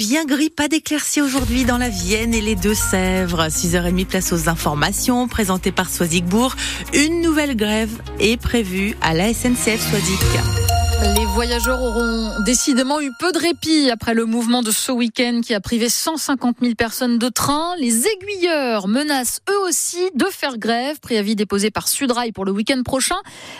bien gris, pas d'éclaircies aujourd'hui dans la Vienne et les Deux-Sèvres. 6h30 place aux informations présentées par Soisigbourg. Une nouvelle grève est prévue à la SNCF Soisig. Les voyageurs auront décidément eu peu de répit après le mouvement de ce week-end qui a privé 150 000 personnes de train. Les aiguilleurs menacent eux aussi de faire grève. Préavis déposé par Sudrail pour le week-end prochain,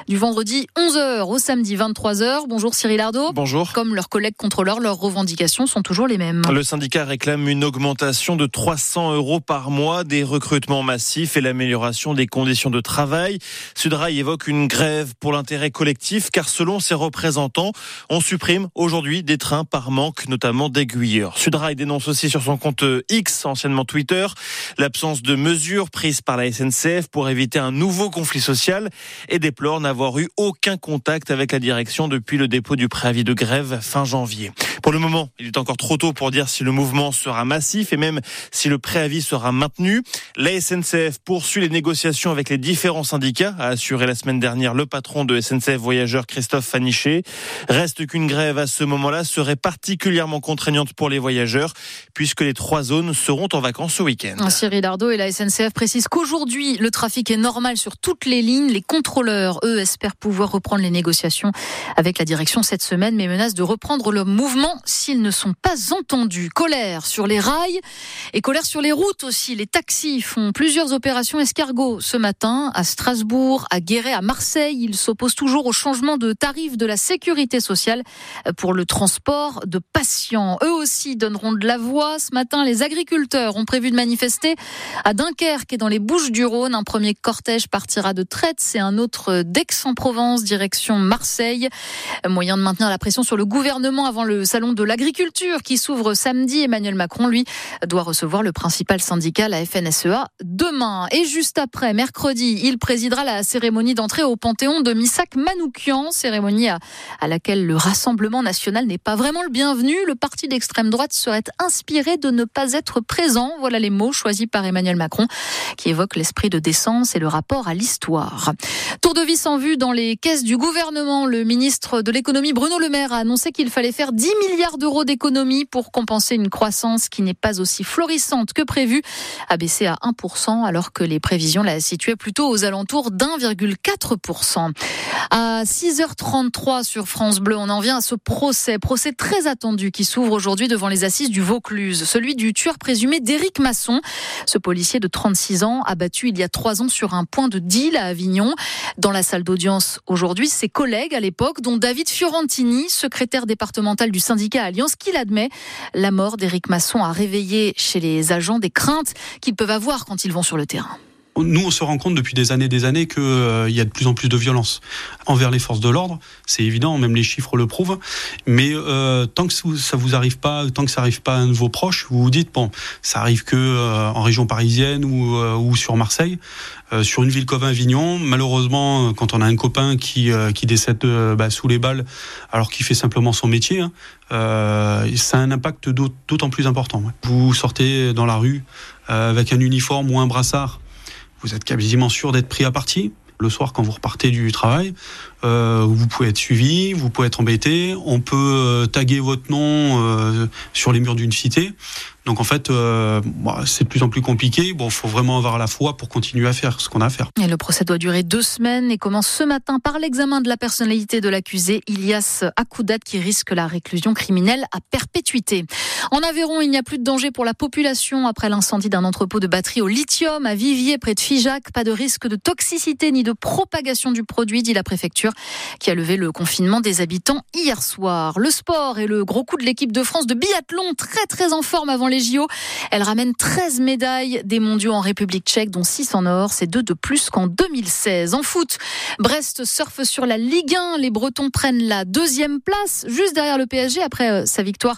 du vendredi 11h au samedi 23h. Bonjour Cyril Ardo. Bonjour. Comme leurs collègues contrôleurs, leurs revendications sont toujours les mêmes. Le syndicat réclame une augmentation de 300 euros par mois, des recrutements massifs et l'amélioration des conditions de travail. Sudrail évoque une grève pour l'intérêt collectif car selon ses représentants, on supprime aujourd'hui des trains par manque, notamment d'aiguilleurs. Sudrail dénonce aussi sur son compte X, anciennement Twitter, l'absence de mesures prises par la SNCF pour éviter un nouveau conflit social et déplore n'avoir eu aucun contact avec la direction depuis le dépôt du préavis de grève fin janvier. Pour le moment, il est encore trop tôt pour dire si le mouvement sera massif et même si le préavis sera maintenu. La SNCF poursuit les négociations avec les différents syndicats, a assuré la semaine dernière le patron de SNCF Voyageurs Christophe Reste qu'une grève à ce moment-là serait particulièrement contraignante pour les voyageurs puisque les trois zones seront en vacances ce week-end. Cyril Dardo et la SNCF précisent qu'aujourd'hui, le trafic est normal sur toutes les lignes. Les contrôleurs, eux, espèrent pouvoir reprendre les négociations avec la direction cette semaine, mais menacent de reprendre le mouvement s'ils ne sont pas entendus. Colère sur les rails et colère sur les routes aussi. Les taxis font plusieurs opérations escargots ce matin à Strasbourg, à Guéret, à Marseille. Ils s'opposent toujours au changement de tarif de la sécurité sociale pour le transport de patients. Eux aussi donneront de la voix. Ce matin, les agriculteurs ont prévu de manifester à Dunkerque et dans les Bouches du Rhône. Un premier cortège partira de Traite et un autre d'Aix-en-Provence, direction Marseille. Moyen de maintenir la pression sur le gouvernement avant le salon de l'agriculture qui s'ouvre samedi. Emmanuel Macron, lui, doit recevoir le principal syndicat, la FNSEA, demain. Et juste après, mercredi, il présidera la cérémonie d'entrée au Panthéon de Missak Manoukian, cérémonie à à laquelle le Rassemblement national n'est pas vraiment le bienvenu. Le parti d'extrême droite serait inspiré de ne pas être présent. Voilà les mots choisis par Emmanuel Macron, qui évoque l'esprit de décence et le rapport à l'histoire. Tour de vis en vue dans les caisses du gouvernement. Le ministre de l'économie Bruno Le Maire a annoncé qu'il fallait faire 10 milliards d'euros d'économies pour compenser une croissance qui n'est pas aussi florissante que prévu, abaissée à 1% alors que les prévisions la situaient plutôt aux alentours d'1,4%. À 6h33 sur France Bleu, on en vient à ce procès, procès très attendu qui s'ouvre aujourd'hui devant les assises du Vaucluse, celui du tueur présumé d'Éric Masson. Ce policier de 36 ans, abattu il y a trois ans sur un point de deal à Avignon. Dans la salle d'audience aujourd'hui, ses collègues à l'époque, dont David Fiorentini, secrétaire départemental du syndicat Alliance, qui l'admet, la mort d'Éric Masson a réveillé chez les agents des craintes qu'ils peuvent avoir quand ils vont sur le terrain nous, on se rend compte depuis des années et des années qu'il euh, y a de plus en plus de violence envers les forces de l'ordre. C'est évident, même les chiffres le prouvent. Mais euh, tant que ça vous arrive pas, tant que ça arrive pas à un de vos proches, vous vous dites bon, ça arrive que euh, en région parisienne ou, sur Marseille, sur une ville comme Avignon. Malheureusement, quand on a un copain qui qui décède bah, sous les balles, alors qu'il fait simplement son métier, hein, ça a un impact d'autant plus important. Vous sortez dans la rue avec un uniforme ou un brassard vous êtes quasiment sûr d'être pris à partie. Le soir, quand vous repartez du travail, euh, vous pouvez être suivi, vous pouvez être embêté, on peut euh, taguer votre nom euh, sur les murs d'une cité. Donc en fait, euh, bah, c'est de plus en plus compliqué. Bon, il faut vraiment avoir la foi pour continuer à faire ce qu'on a à faire. Et le procès doit durer deux semaines et commence ce matin par l'examen de la personnalité de l'accusé, Ilias Akoudat, qui risque la réclusion criminelle à perpétuité. En Aveyron, il n'y a plus de danger pour la population après l'incendie d'un entrepôt de batterie au lithium à Viviers, près de Figeac. Pas de risque de toxicité ni de propagation du produit, dit la préfecture, qui a levé le confinement des habitants hier soir. Le sport et le gros coup de l'équipe de France de biathlon, très très en forme avant les Elle ramène 13 médailles des mondiaux en République tchèque, dont 6 en or. C'est deux de plus qu'en 2016. En foot, Brest surfe sur la Ligue 1. Les Bretons prennent la deuxième place, juste derrière le PSG, après euh, sa victoire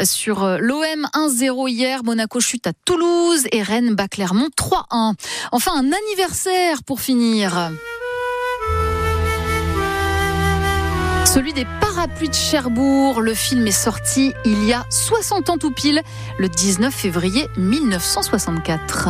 euh, sur euh, l'OM 1-0 hier. Monaco chute à Toulouse et Rennes bat Clermont 3-1. Enfin, un anniversaire pour finir. Celui des parapluies de Cherbourg. Le film est sorti il y a 60 ans tout pile, le 19 février 1964.